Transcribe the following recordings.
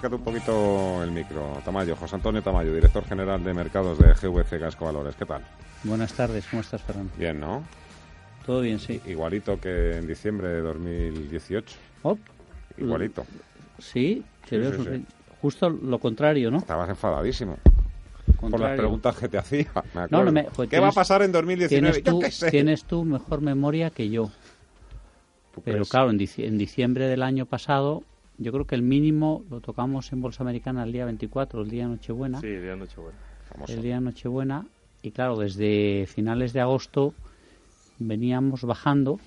Acércate un poquito el micro. Tamayo, José Antonio Tamayo, director general de mercados de GVC Gasco Valores. ¿Qué tal? Buenas tardes, ¿cómo estás, Fernando? Bien, ¿no? Todo bien, sí. Igualito que en diciembre de 2018. Oh, Igualito. sí, Sí, justo lo contrario, ¿no? Estabas enfadadísimo por las preguntas que te hacía. me No, no acuerdo. me- pues ¿Qué va a tienes- pasar en 2019? Tienes Yo tú, qué sé. tienes tú mejor memoria que yo. ¿Tú Pero crees? claro, en diciembre del año pasado, yo creo que el mínimo lo tocamos en Bolsa Americana el día 24, el día Nochebuena. Sí, de Nochebuena. Famoso. el día Nochebuena. Y claro, desde finales de agosto veníamos bajando.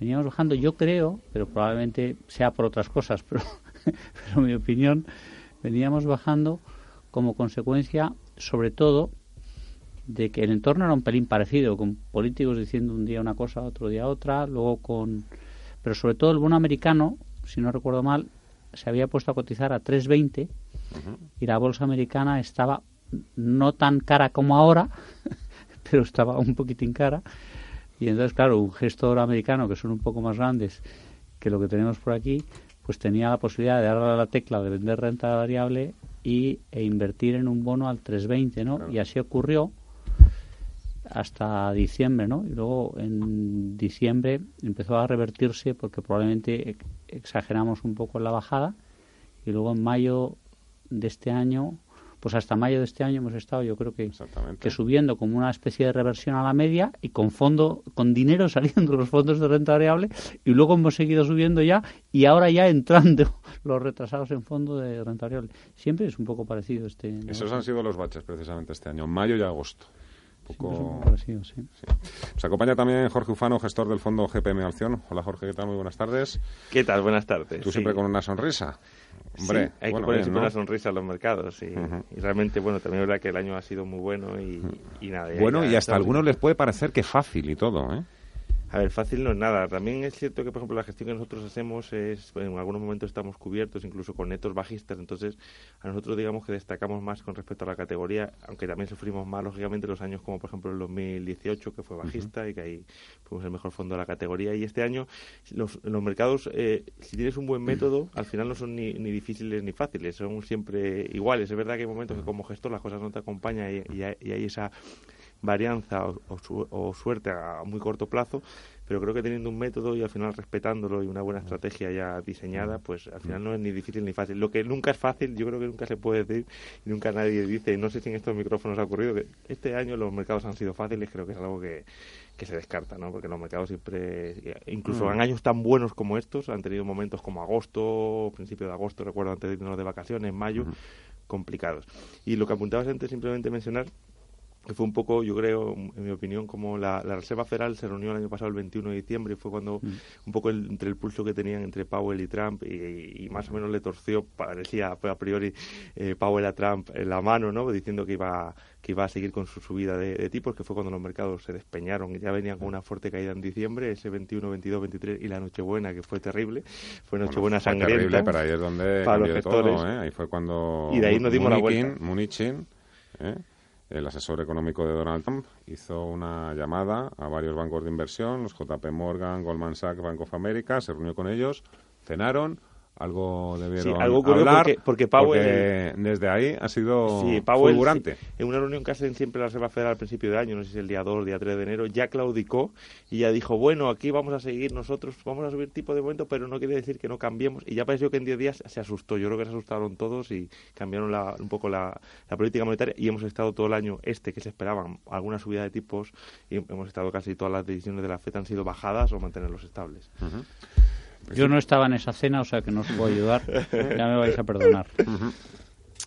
Veníamos bajando, yo creo, pero probablemente sea por otras cosas, pero, pero mi opinión, veníamos bajando como consecuencia, sobre todo, de que el entorno era un pelín parecido, con políticos diciendo un día una cosa, otro día otra, luego con... Pero sobre todo el bono americano, si no recuerdo mal, se había puesto a cotizar a 3.20 y la bolsa americana estaba no tan cara como ahora, pero estaba un poquitín cara. Y entonces, claro, un gestor americano, que son un poco más grandes que lo que tenemos por aquí, pues tenía la posibilidad de darle a la tecla de vender renta variable y, e invertir en un bono al 320, ¿no? Y así ocurrió hasta diciembre, ¿no? Y luego en diciembre empezó a revertirse porque probablemente ex- exageramos un poco en la bajada y luego en mayo de este año, pues hasta mayo de este año hemos estado, yo creo que, subiendo como una especie de reversión a la media y con fondo, con dinero saliendo los fondos de renta variable y luego hemos seguido subiendo ya y ahora ya entrando los retrasados en fondo de renta variable. Siempre es un poco parecido este. Esos han sido los baches precisamente este año, mayo y agosto. Poco... parecido, sí. Nos acompaña también Jorge Ufano, gestor del fondo GPM Acción. Hola Jorge, ¿qué tal? Muy buenas tardes. ¿Qué tal? Buenas tardes. Tú Sí. siempre con una sonrisa. Hombre, Sí, hay bueno, que poner siempre ¿no? una sonrisa a los mercados. Y, y realmente, bueno, también es verdad que el año ha sido muy bueno y, y nada. ya- Bueno, y hasta a algunos les puede parecer que fácil y todo, ¿eh? A ver, fácil no es nada. También es cierto que, por ejemplo, la gestión que nosotros hacemos es, en algunos momentos estamos cubiertos, incluso con netos bajistas, entonces a nosotros digamos que destacamos más con respecto a la categoría, aunque también sufrimos más, lógicamente, los años como, por ejemplo, el 2018, que fue bajista y que ahí fuimos el mejor fondo de la categoría. Y este año, los, los mercados, eh, si tienes un buen método, al final no son ni, ni difíciles ni fáciles, son siempre iguales. Es verdad que hay momentos que como gestor las cosas no te acompañan y, y y hay esa varianza o, o su- o suerte a muy corto plazo, pero creo que teniendo un método y al final respetándolo y una buena estrategia ya diseñada, pues al final no es ni difícil ni fácil. Lo que nunca es fácil, yo creo que nunca se puede decir y nunca nadie dice, no sé si en estos micrófonos ha ocurrido, que este año los mercados han sido fáciles, creo que es algo que, que se descarta, ¿no? Porque los mercados siempre, incluso en años tan buenos como estos, han tenido momentos como agosto, principio de agosto, recuerdo antes de irnos de vacaciones, mayo, complicados. Y lo que apuntabas antes, simplemente mencionar que fue un poco, yo creo, en mi opinión, como la, la Reserva Federal se reunió el año pasado, el 21 de diciembre, y fue cuando un poco el- entre el pulso que tenían entre Powell y Trump, y, y más o menos le torció, parecía a priori eh, Powell a Trump en la mano, ¿no? diciendo que iba, que iba a seguir con su subida de, de tipos, que fue cuando los mercados se despeñaron, ya venían con una fuerte caída en diciembre, ese 21, 22, 23, y la Nochebuena, que fue terrible, fue Nochebuena Bueno, fue sangrienta. terrible, pero ahí es donde para los cambió todo. ¿eh? Ahí fue cuando Y de ahí nos dimos la Munikin- vuelta. Munichin, ¿eh? El asesor económico de Donald Trump, hizo una llamada a varios bancos de inversión, los JP Morgan, Goldman Sachs, Bank of America, se reunió con ellos, cenaron, algo debieron Sí, algo ocurrió hablar, porque- porque desde ahí ha sido Sí, Powell, fulgurante. sí, en una reunión que hacen siempre la Reserva Federal al principio de año, no sé si es el día 2 o el día 3 de enero, ya claudicó y ya dijo, bueno, aquí vamos a seguir nosotros, vamos a subir tipo de momento, pero no quiere decir que no cambiemos. Y ya pareció que en 10 días se asustó. Yo creo que se asustaron todos y cambiaron la- un poco la, la política monetaria y hemos estado todo el año este que se esperaban alguna subida de tipos y hemos estado casi todas las decisiones de la FED han sido bajadas o mantenerlos estables. Yo no estaba en esa cena, o sea que no os puedo ayudar. Ya me vais a perdonar.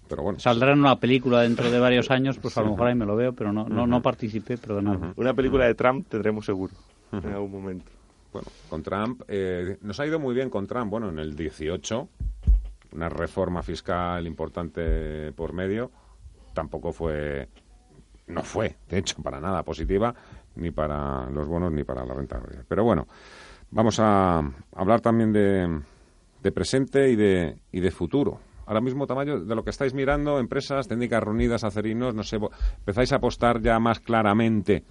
Pero bueno, Saldrá en una película dentro de varios años, pues a lo mejor ahí me lo veo, pero no, no, no participé, perdonadme. Una película de Trump tendremos seguro en algún momento. bueno, con Trump eh, nos ha ido muy bien con Trump. Bueno, en el 18 una reforma fiscal importante por medio tampoco fue no fue, de hecho, para nada positiva ni para los bonos ni para la renta. Pero bueno, vamos a hablar también de, de presente y de, y de futuro. Ahora mismo, Tamayo, de lo que estáis mirando, empresas, técnicas reunidas, acerinos, no sé, empezáis a apostar ya más claramente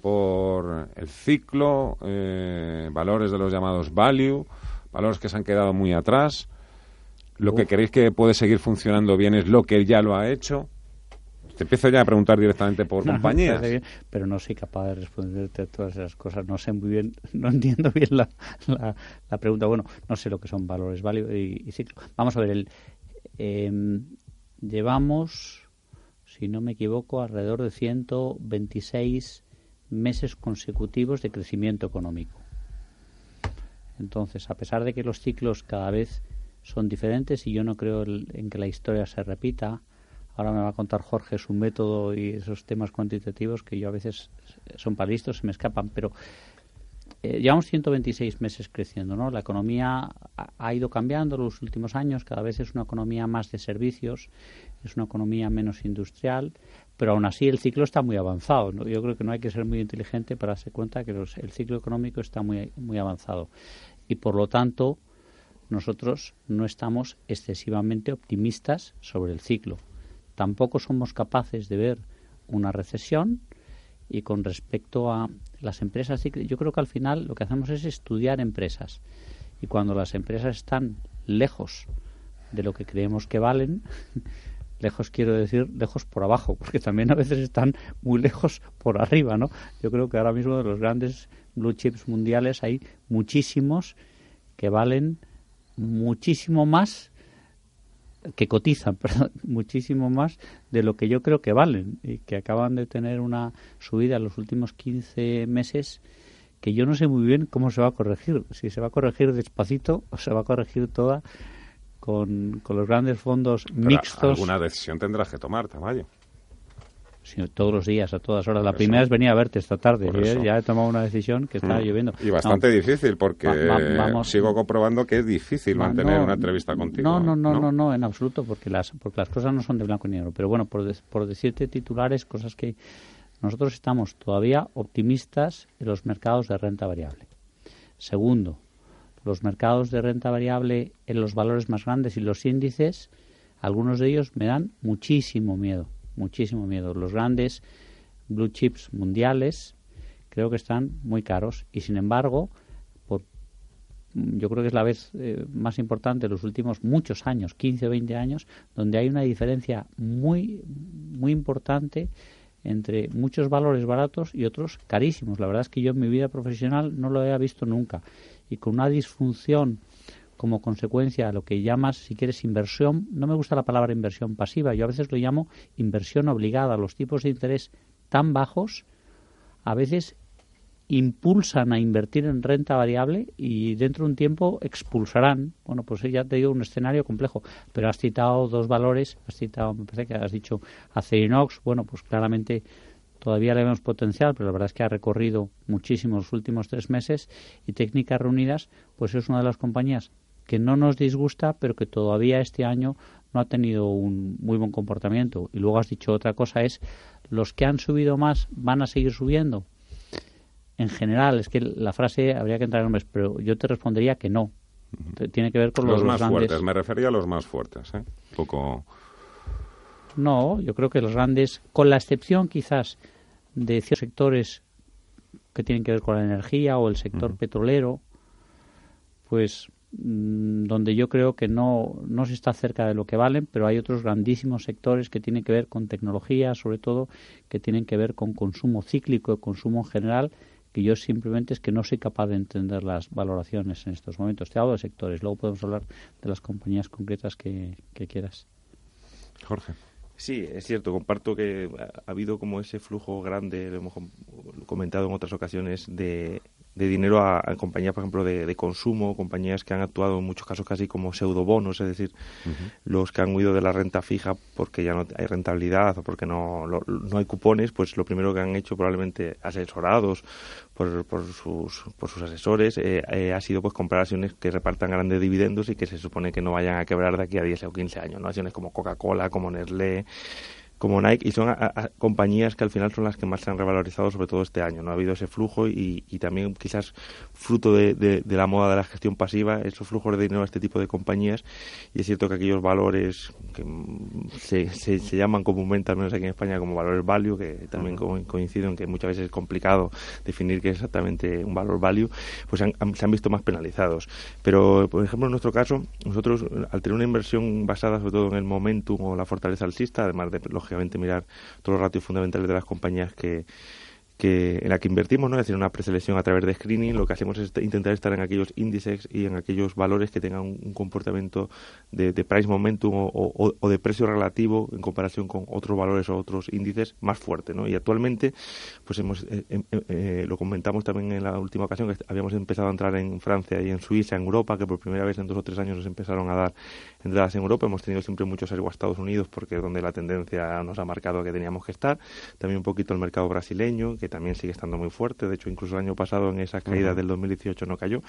por el ciclo, eh, valores de los llamados value, valores que se han quedado muy atrás. Lo que creéis que puede seguir funcionando bien es lo que ya lo ha hecho. Te empiezo ya a preguntar directamente por No, compañías. pero no soy capaz de responderte a todas esas cosas. No sé muy bien, no entiendo bien la, la, la pregunta. Bueno, no sé lo que son valores value y, y ciclo. Vamos a ver, el, em, llevamos, si no me equivoco, alrededor de 126 meses consecutivos de crecimiento económico. Entonces, a pesar de que los ciclos cada vez son diferentes y yo no creo en que la historia se repita, ahora me va a contar Jorge su método y esos temas cuantitativos que yo a veces son para listos, se me escapan, pero eh, llevamos 126 meses creciendo, ¿no? La economía ha, ido cambiando los últimos años, cada vez es una economía más de servicios, es una economía menos industrial, pero aún así el ciclo está muy avanzado. Yo creo que no hay que ser muy inteligente para darse cuenta que los- el ciclo económico está muy avanzado. Y por lo tanto, nosotros no estamos excesivamente optimistas sobre el ciclo. Tampoco somos capaces de ver una recesión y con respecto a las empresas, yo creo que al final lo que hacemos es estudiar empresas. Y cuando las empresas están lejos de lo que creemos que valen, lejos quiero decir lejos por abajo, porque también a veces están muy lejos por arriba, ¿no? Yo creo que ahora mismo de los grandes blue chips mundiales hay muchísimos que valen muchísimo más que cotizan, perdón, muchísimo más de lo que yo creo que valen y que acaban de tener una subida en los últimos 15 meses que yo no sé muy bien cómo se va a corregir, si se va a corregir despacito o se va a corregir toda con, con los grandes fondos Pero mixtos Alguna decisión tendrás que tomar, Tamayo. Sino todos los días, a todas horas. La Por primera eso. es venir a verte esta tarde. Ya he tomado una decisión que está Mm. lloviendo. Y bastante No, difícil, porque Va- va- vamos- sigo comprobando que es difícil mantener no, una entrevista contigo. No, no, no, no, no, en absoluto, porque las, porque las cosas no son de blanco y negro. Pero bueno, por, por decirte titulares, cosas que nosotros estamos todavía optimistas en los mercados de renta variable. Segundo, los mercados de renta variable en los valores más grandes y los índices, algunos de ellos me dan muchísimo miedo, muchísimo miedo. Los grandes blue chips mundiales creo que están muy caros y sin embargo, por yo creo que es la vez eh, más importante de los últimos muchos años, 15 o 20 años, donde hay una diferencia muy, muy importante entre muchos valores baratos y otros carísimos. La verdad es que yo en mi vida profesional no lo había visto nunca. Y con una disfunción como consecuencia de lo que llamas, si quieres, inversión, no me gusta la palabra inversión pasiva, yo a veces lo llamo inversión obligada. Los tipos de interés tan bajos a veces impulsan a invertir en renta variable y dentro de un tiempo expulsarán. Bueno, pues ya te digo un escenario complejo, pero has citado dos valores, has citado, me parece que has dicho Acerinox, bueno, pues claramente todavía le vemos potencial, pero la verdad es que ha recorrido muchísimo los últimos tres meses y Técnicas Reunidas, pues es una de las compañías que no nos disgusta, pero que todavía este año no ha tenido un muy buen comportamiento. Y luego has dicho otra cosa, es los que han subido más van a seguir subiendo en general, es que la frase habría que entrar en nombres, pero yo te respondería que no. Tiene que ver con Los los, más grandes. fuertes, me refería a los más fuertes. ¿eh? Un poco. No, yo creo que los grandes, con la excepción quizás de ciertos sectores que tienen que ver con la energía o el sector petrolero, pues donde yo creo que no, no se está cerca de lo que valen, pero hay otros grandísimos sectores que tienen que ver con tecnología, sobre todo, que tienen que ver con consumo cíclico y consumo en general, que yo simplemente es que no soy capaz de entender las valoraciones en estos momentos. Te hablo de sectores, luego podemos hablar de las compañías concretas que, que quieras. Jorge. Sí, es cierto, comparto que ha habido como ese flujo grande, lo hemos comentado en otras ocasiones, de, de dinero a, compañías, por ejemplo, de, consumo, compañías que han actuado en muchos casos casi como pseudobonos, es decir, los que han huido de la renta fija porque ya no hay rentabilidad o porque no, no hay cupones, pues lo primero que han hecho probablemente asesorados por, por, sus, por sus asesores eh, eh, ha sido pues comprar acciones que repartan grandes dividendos y que se supone que no vayan a quebrar de aquí a 10 o 15 años, ¿no? Acciones como Coca-Cola, como Nestlé, como Nike y son compañías que al final son las que más se han revalorizado sobre todo este año no ha habido ese flujo y, y también quizás fruto de, de, la moda de la gestión pasiva esos flujos de dinero a este tipo de compañías y es cierto que aquellos valores que se, se, llaman comúnmente al menos aquí en España como valores value que también coincido en que muchas veces es complicado definir qué es exactamente un valor value pues se han visto más penalizados. Pero por ejemplo en nuestro caso nosotros al tener una inversión basada sobre todo en el momentum o la fortaleza alcista además de los lógicamente mirar todos los ratios fundamentales de las compañías que, que en la que invertimos, ¿no? es decir, una preselección a través de screening, lo que hacemos es intentar estar en aquellos índices y en aquellos valores que tengan un, comportamiento de, price momentum o, de precio relativo en comparación con otros valores o otros índices más fuerte, ¿no? Y actualmente, pues hemos, eh, eh, eh, lo comentamos también en la última ocasión, que habíamos empezado a entrar en Francia y en Suiza, en Europa, que por primera vez en dos o tres años nos empezaron a dar entradas en Europa. Hemos tenido siempre mucho sesgo a Estados Unidos porque es donde la tendencia nos ha marcado que teníamos que estar. También un poquito el mercado brasileño, que también sigue estando muy fuerte. De hecho, incluso el año pasado en esa caída del 2018 no cayó.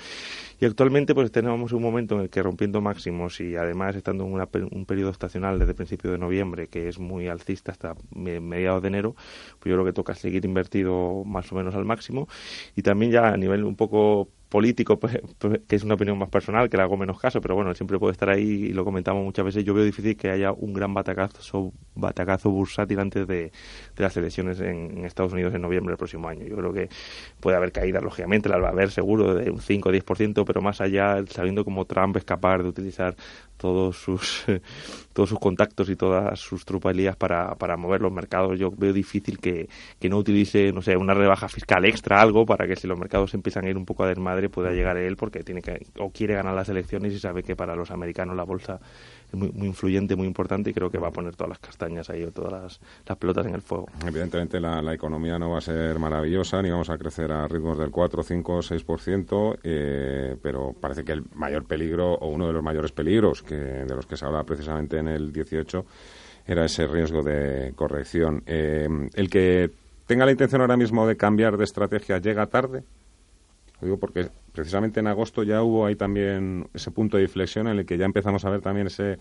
Y actualmente pues tenemos un momento en el que rompiendo máximos y además estando en un periodo estacional desde principio de noviembre que es muy alcista hasta mediados de enero, pues yo creo que toca seguir invertido más o menos al máximo. Y también ya a nivel un poco político, pues, pues, que es una opinión más personal, que le hago menos caso, pero bueno, siempre puede estar ahí y lo comentamos muchas veces. Yo veo difícil que haya un gran batacazo, batacazo bursátil antes de, las elecciones en, Estados Unidos en noviembre del próximo año. Yo creo que puede haber caídas, lógicamente, las va a haber seguro de un 5 o 10%, pero más allá, sabiendo cómo Trump es capaz de utilizar todos sus todos sus contactos y todas sus trupalías para, para mover los mercados. Yo veo difícil que, que no utilice, no sé, una rebaja fiscal extra, algo, para que si los mercados empiezan a ir un poco a desmadre pueda llegar él, porque tiene que, o quiere ganar las elecciones y sabe que para los americanos la bolsa muy, muy influyente, muy importante y creo que va a poner todas las castañas ahí o todas las, pelotas en el fuego. Evidentemente la, la, economía no va a ser maravillosa, ni vamos a crecer a ritmos del 4, 5, 6%, eh, pero parece que el mayor peligro o uno de los mayores peligros que, de los que se habla precisamente en el 18 era ese riesgo de corrección. Eh, el que tenga la intención ahora mismo de cambiar de estrategia llega tarde. Lo digo porque precisamente en agosto ya hubo ahí también ese punto de inflexión en el que ya empezamos a ver también ese,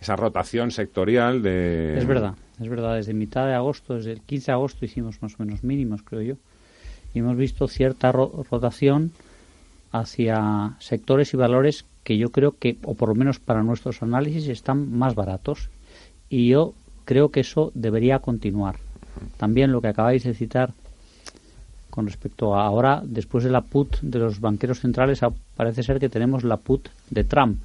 esa rotación sectorial de... Es verdad, es verdad. Desde mitad de agosto, desde el 15 de agosto hicimos más o menos mínimos, creo yo. Y hemos visto cierta rotación hacia sectores y valores que yo creo que, o por lo menos para nuestros análisis, están más baratos. Y yo creo que eso debería continuar. También lo que acabáis de citar con respecto a ahora, después de la put de los banqueros centrales, parece ser que tenemos la put de Trump.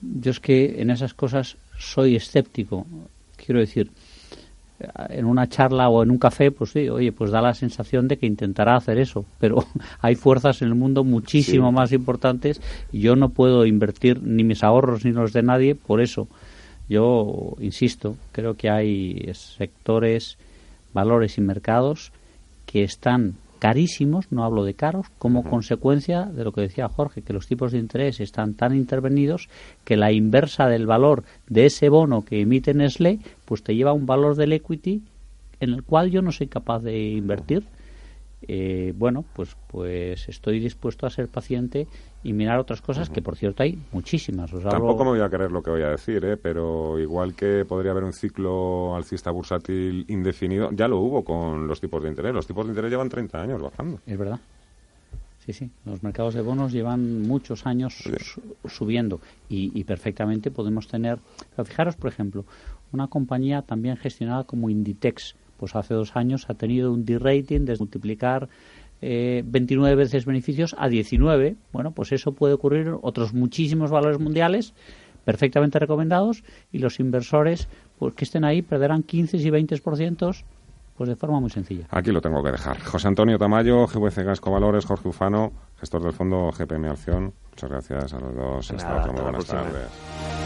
Yo es que en esas cosas soy escéptico. Quiero decir, en una charla o en un café, pues sí, oye, pues da la sensación de que intentará hacer eso, pero hay fuerzas en el mundo muchísimo más importantes y yo no puedo invertir ni mis ahorros ni los de nadie por eso. Yo insisto, creo que hay sectores, valores y mercados que están carísimos, no hablo de caros, como consecuencia de lo que decía Jorge, que los tipos de interés están tan intervenidos que la inversa del valor de ese bono que emite Nestlé, pues te lleva a un valor del equity en el cual yo no soy capaz de invertir. Eh, bueno, pues, pues estoy dispuesto a ser paciente y mirar otras cosas, que por cierto hay muchísimas. Tampoco me voy a creer lo que voy a decir, ¿eh? pero igual que podría haber un ciclo alcista bursátil indefinido, ya lo hubo con los tipos de interés. Los tipos de interés llevan 30 años bajando. Es verdad. Sí, sí, los mercados de bonos llevan muchos años subiendo y, perfectamente podemos tener... Pero fijaros, por ejemplo, una compañía también gestionada como Inditex, pues hace dos años ha tenido un D-rating de multiplicar eh, 29 veces beneficios a 19. Bueno, pues eso puede ocurrir otros muchísimos valores mundiales perfectamente recomendados y los inversores pues que estén ahí perderán 15 y 20% pues de forma muy sencilla. Aquí lo tengo que dejar. José Antonio Tamayo, GVC Gasco Valores, Jorge Ufano, gestor del fondo GPM Acción. Muchas gracias a los dos. Nada, hasta Buenas próxima. tardes.